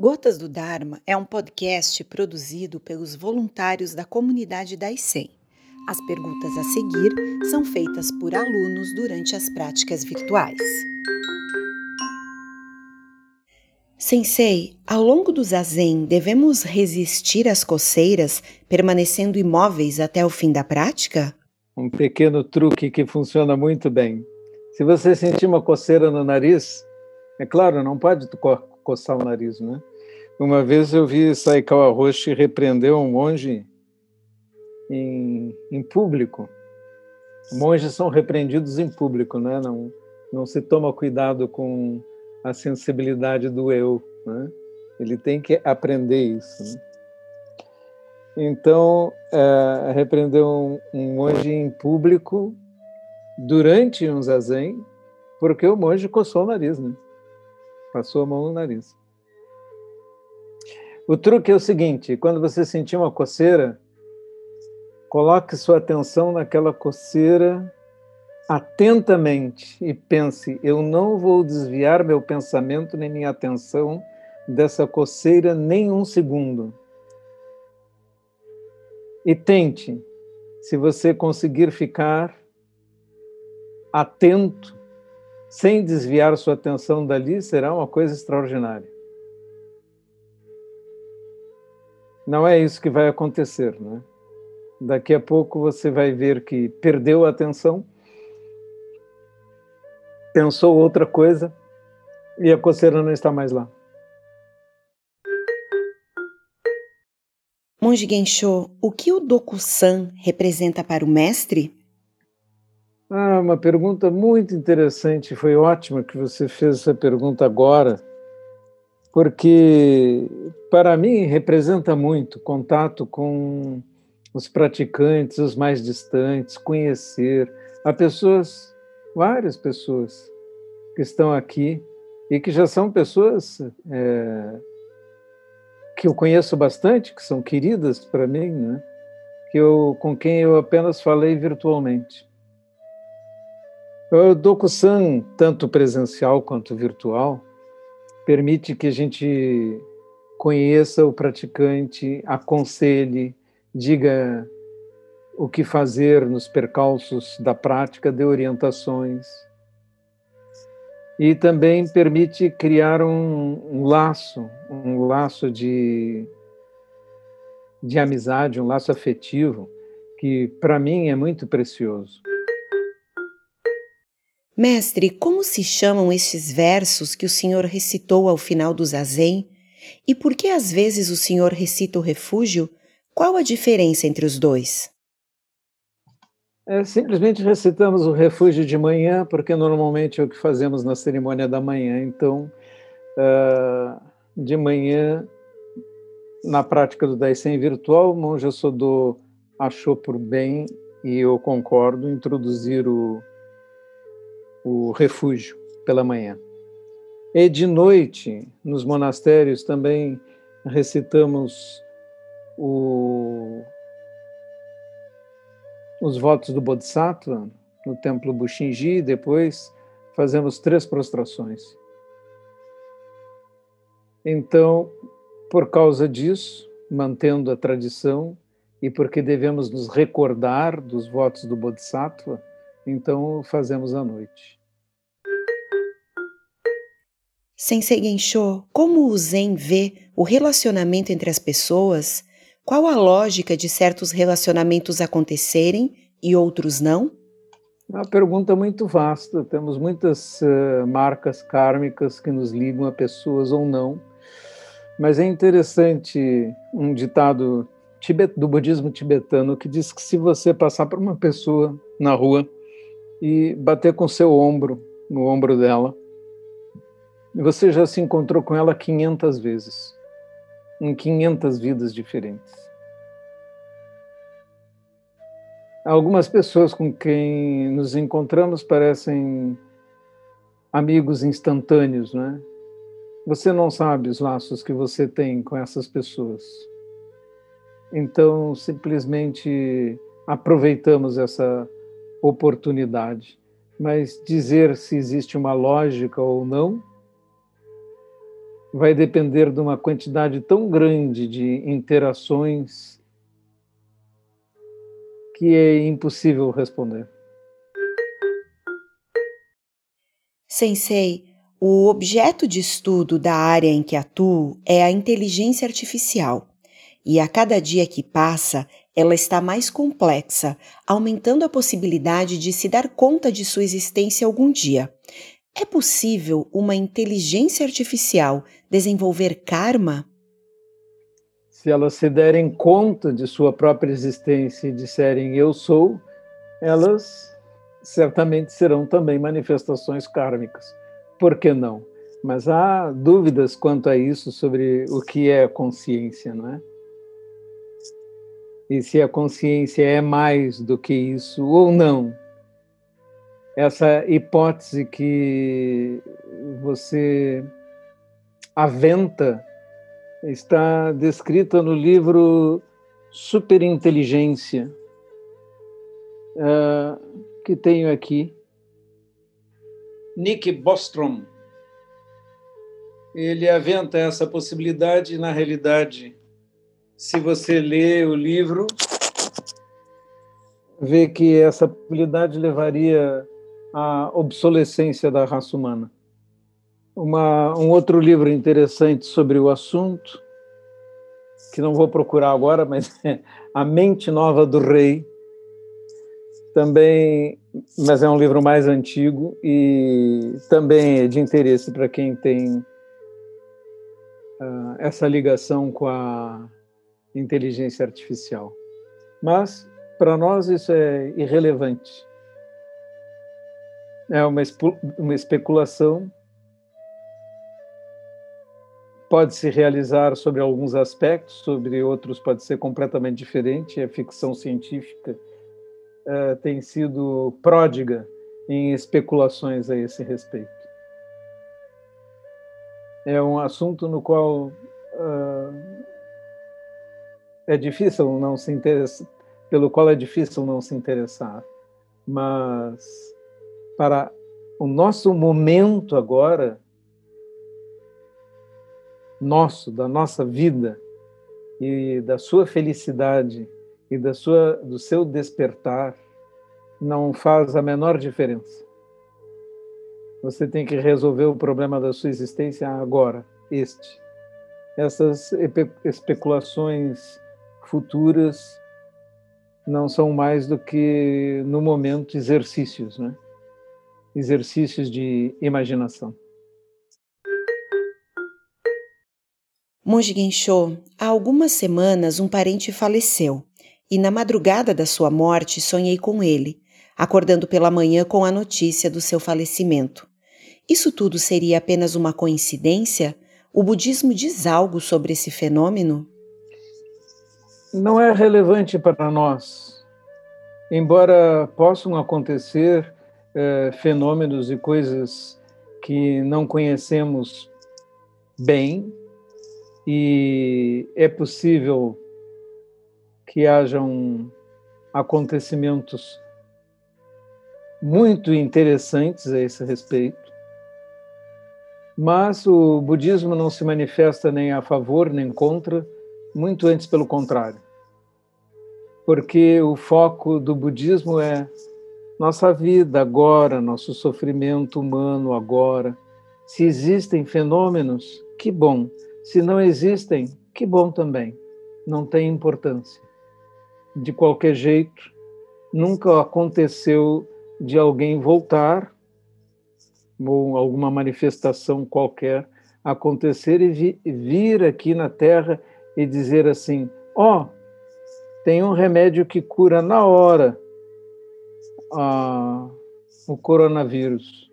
Gotas do Dharma é um podcast produzido pelos voluntários da comunidade da ICEM. As perguntas a seguir são feitas por alunos durante as práticas virtuais. Sensei, ao longo do zazen, devemos resistir às coceiras, permanecendo imóveis até o fim da prática? Um pequeno truque que funciona muito bem. Se você sentir uma coceira no nariz, é claro, não pode coçar o nariz, né? Uma vez eu vi Saikawa Roshi repreender um monge em, em público. Monges são repreendidos em público, né? Não, não se toma cuidado com a sensibilidade do eu, né? Ele tem que aprender isso. Né? Então, é, repreendeu um, um monge em público durante um zazen, porque o monge coçou o nariz, né? Passou a mão no nariz. O truque é o seguinte: quando você sentir uma coceira, coloque sua atenção naquela coceira atentamente e pense: eu não vou desviar meu pensamento nem minha atenção dessa coceira nem um segundo. E tente, se você conseguir ficar atento, sem desviar sua atenção dali, será uma coisa extraordinária. Não é isso que vai acontecer, né? Daqui a pouco você vai ver que perdeu a atenção, pensou outra coisa e a coceira não está mais lá. Monge Gensho, o que o Doku-san representa para o mestre? Ah, uma pergunta muito interessante. Foi ótimo que você fez essa pergunta agora, porque para mim representa muito contato com os praticantes, os mais distantes, conhecer. Há pessoas, várias pessoas, que estão aqui e que já são pessoas é, que eu conheço bastante, que são queridas para mim, né? que eu, com quem eu apenas falei virtualmente. O Doku-san, tanto presencial quanto virtual, permite que a gente conheça o praticante, aconselhe, diga o que fazer nos percalços da prática, dê orientações. E também permite criar um, um laço, um laço de, de amizade, um laço afetivo, que para mim é muito precioso. Mestre, como se chamam estes versos que o senhor recitou ao final do zazen? E por que às vezes o senhor recita o refúgio? Qual a diferença entre os dois? É, simplesmente recitamos o refúgio de manhã, porque normalmente é o que fazemos na cerimônia da manhã. Então, uh, de manhã, na prática do Daisen virtual, monge Sodô achou por bem, e eu concordo, introduzir o o refúgio pela manhã. E de noite, nos monastérios, também recitamos o, os votos do Bodhisattva no templo Bushinji, depois fazemos três prostrações. Então, por causa disso, mantendo a tradição e porque devemos nos recordar dos votos do Bodhisattva, então fazemos à noite. Sensei Gensho, como o Zen vê o relacionamento entre as pessoas? Qual a lógica de certos relacionamentos acontecerem e outros não? Uma pergunta muito vasta. Temos muitas uh, marcas kármicas que nos ligam a pessoas ou não. Mas é interessante um ditado do budismo tibetano que diz que se você passar por uma pessoa na rua e bater com seu ombro no ombro dela. Você já se encontrou com ela 500 vezes, em 500 vidas diferentes. Algumas pessoas com quem nos encontramos parecem amigos instantâneos, não é? Você não sabe os laços que você tem com essas pessoas. Então, simplesmente aproveitamos essa oportunidade. Mas dizer se existe uma lógica ou não vai depender de uma quantidade tão grande de interações que é impossível responder. Sensei, o objeto de estudo da área em que atuo é a inteligência artificial, e a cada dia que passa, ela está mais complexa, aumentando a possibilidade de se dar conta de sua existência algum dia. É possível uma inteligência artificial desenvolver karma? Se elas se derem conta de sua própria existência e disserem eu sou, elas certamente serão também manifestações kármicas. Por que não? Mas há dúvidas quanto a isso sobre o que é consciência, não é? E se a consciência é mais do que isso ou não essa hipótese que você aventa está descrita no livro Superinteligência, uh, que tenho aqui. Nick Bostrom. Ele aventa essa possibilidade, na realidade, se você lê o livro, vê que essa possibilidade levaria a obsolescência da raça humana. Uma, um outro livro interessante sobre o assunto, que não vou procurar agora, mas é A Mente Nova do Rei, também, mas é um livro mais antigo e também é de interesse para quem tem uh, essa ligação com a inteligência artificial. Mas, para nós, isso é irrelevante é uma, uma especulação. Pode se realizar sobre alguns aspectos, sobre outros pode ser completamente diferente. A ficção científica uh, tem sido pródiga em especulações a esse respeito. É um assunto no qual uh, é difícil não se interessar, pelo qual é difícil não se interessar, mas para o nosso momento agora, nosso, da nossa vida e da sua felicidade e da sua, do seu despertar, não faz a menor diferença. Você tem que resolver o problema da sua existência agora, este. Essas especulações futuras não são mais do que, no momento, exercícios, né? exercícios de imaginação. Monge Gensho, há algumas semanas um parente faleceu e na madrugada da sua morte sonhei com ele, acordando pela manhã com a notícia do seu falecimento. Isso tudo seria apenas uma coincidência? O budismo diz algo sobre esse fenômeno? Não é relevante para nós. Embora possam acontecer é, fenômenos e coisas que não conhecemos bem, e é possível que hajam acontecimentos muito interessantes a esse respeito. Mas o budismo não se manifesta nem a favor nem contra, muito antes pelo contrário. Porque o foco do budismo é nossa vida agora, nosso sofrimento humano agora. Se existem fenômenos, que bom. Se não existem, que bom também. Não tem importância. De qualquer jeito, nunca aconteceu de alguém voltar ou alguma manifestação qualquer acontecer e vir aqui na Terra e dizer assim: ó, oh, tem um remédio que cura na hora a, o coronavírus.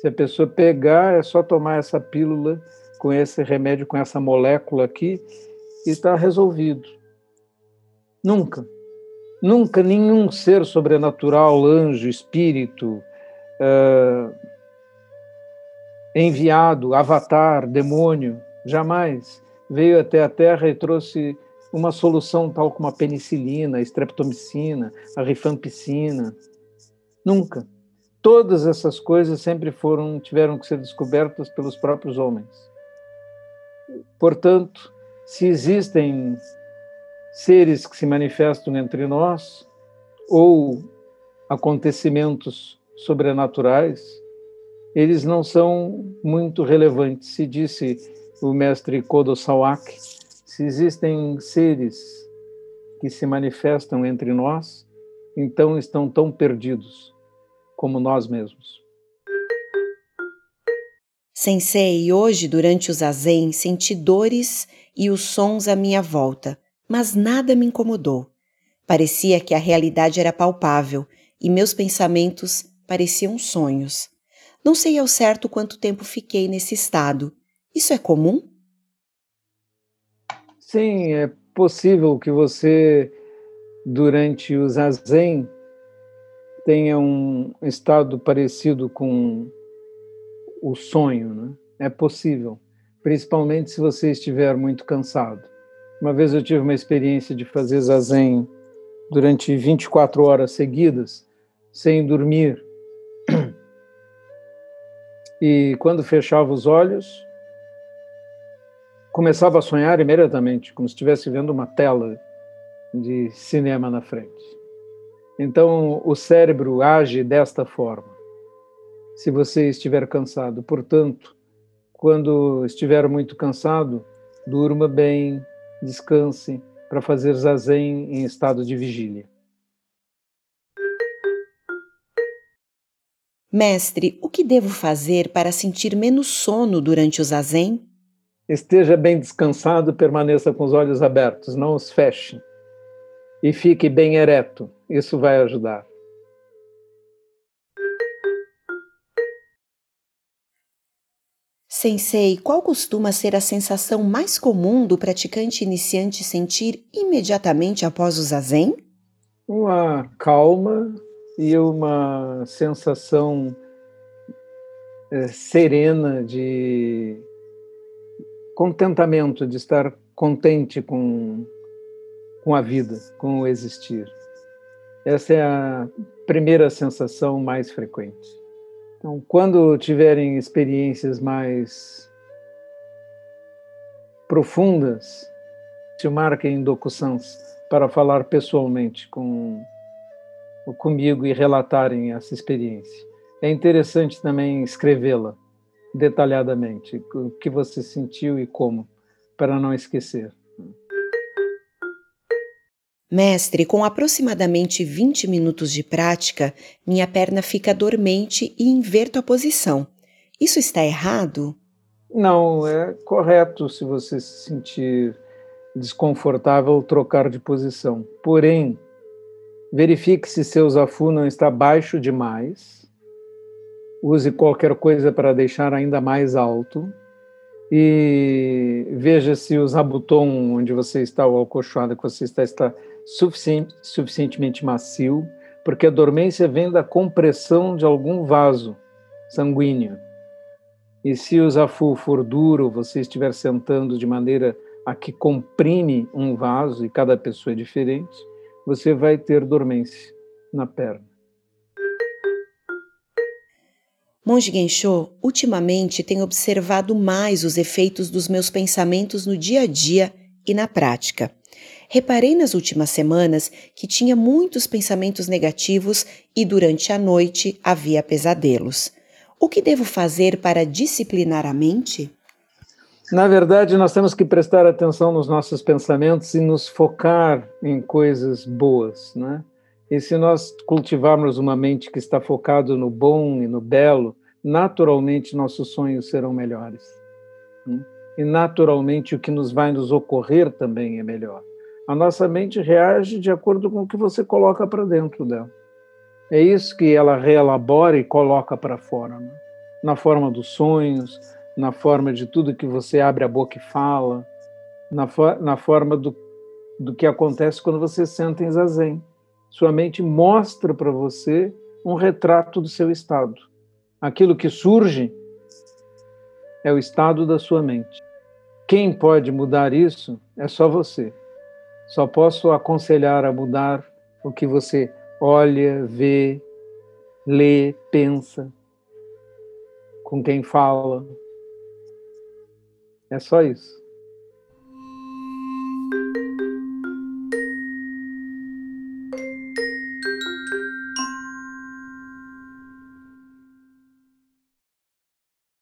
Se a pessoa pegar, é só tomar essa pílula com esse remédio, com essa molécula aqui, e está resolvido. Nunca. Nunca nenhum ser sobrenatural, anjo, espírito, uh, enviado, avatar, demônio, jamais veio até a Terra e trouxe uma solução tal como a penicilina, a streptomicina, a rifampicina. Nunca. Todas essas coisas sempre foram tiveram que ser descobertas pelos próprios homens. Portanto, se existem seres que se manifestam entre nós ou acontecimentos sobrenaturais, eles não são muito relevantes. Se disse o mestre Kodo Sawaki, se existem seres que se manifestam entre nós, então estão tão perdidos como nós mesmos. Sensei, hoje, durante o zazen, senti dores e os sons à minha volta, mas nada me incomodou. Parecia que a realidade era palpável e meus pensamentos pareciam sonhos. Não sei ao certo quanto tempo fiquei nesse estado. Isso é comum? Sim, é possível que você, durante o zazen, tenha um estado parecido com o sonho, né? É possível, principalmente se você estiver muito cansado. Uma vez eu tive uma experiência de fazer zazen durante 24 horas seguidas, sem dormir. E quando fechava os olhos, começava a sonhar imediatamente, como se estivesse vendo uma tela de cinema na frente. Então, o cérebro age desta forma se você estiver cansado. Portanto, quando estiver muito cansado, durma bem, descanse para fazer zazen em estado de vigília. Mestre, o que devo fazer para sentir menos sono durante o zazen? Esteja bem descansado, permaneça com os olhos abertos, não os feche. E fique bem ereto, isso vai ajudar. Sensei, qual costuma ser a sensação mais comum do praticante iniciante sentir imediatamente após o zazen? Uma calma e uma sensação é, serena de contentamento, de estar contente com, com a vida, com o existir. Essa é a primeira sensação mais frequente. Então, quando tiverem experiências mais profundas, se marquem em DocuSans para falar pessoalmente com comigo e relatarem essa experiência. É interessante também escrevê-la detalhadamente, o que você sentiu e como, para não esquecer. Mestre, com aproximadamente 20 minutos de prática, minha perna fica dormente e inverto a posição. Isso está errado? Não, é correto se você se sentir desconfortável trocar de posição. Porém, verifique se seu zafu não está baixo demais. Use qualquer coisa para deixar ainda mais alto. E veja se o zabuton onde você está, o alcochoado que você está, está suficiente, suficientemente macio, porque a dormência vem da compressão de algum vaso sanguíneo. E se o zafu for duro, você estiver sentando de maneira a que comprime um vaso, e cada pessoa é diferente, você vai ter dormência na perna. Monge Gensho, ultimamente tenho observado mais os efeitos dos meus pensamentos no dia a dia e na prática. Reparei nas últimas semanas que tinha muitos pensamentos negativos e durante a noite havia pesadelos. O que devo fazer para disciplinar a mente? Na verdade, nós temos que prestar atenção nos nossos pensamentos e nos focar em coisas boas, né? E se nós cultivarmos uma mente que está focada no bom e no belo, naturalmente nossos sonhos serão melhores. Né? E naturalmente o que nos vai nos ocorrer também é melhor. A nossa mente reage de acordo com o que você coloca para dentro dela. É isso que ela reelabora e coloca para fora, né? na forma dos sonhos, na forma de tudo que você abre a boca e fala, na, na forma do, do que acontece quando você senta em zazen. Sua mente mostra para você um retrato do seu estado. Aquilo que surge é o estado da sua mente. Quem pode mudar isso é só você. Só posso aconselhar a mudar o que você olha, vê, lê, pensa, com quem fala. É só isso.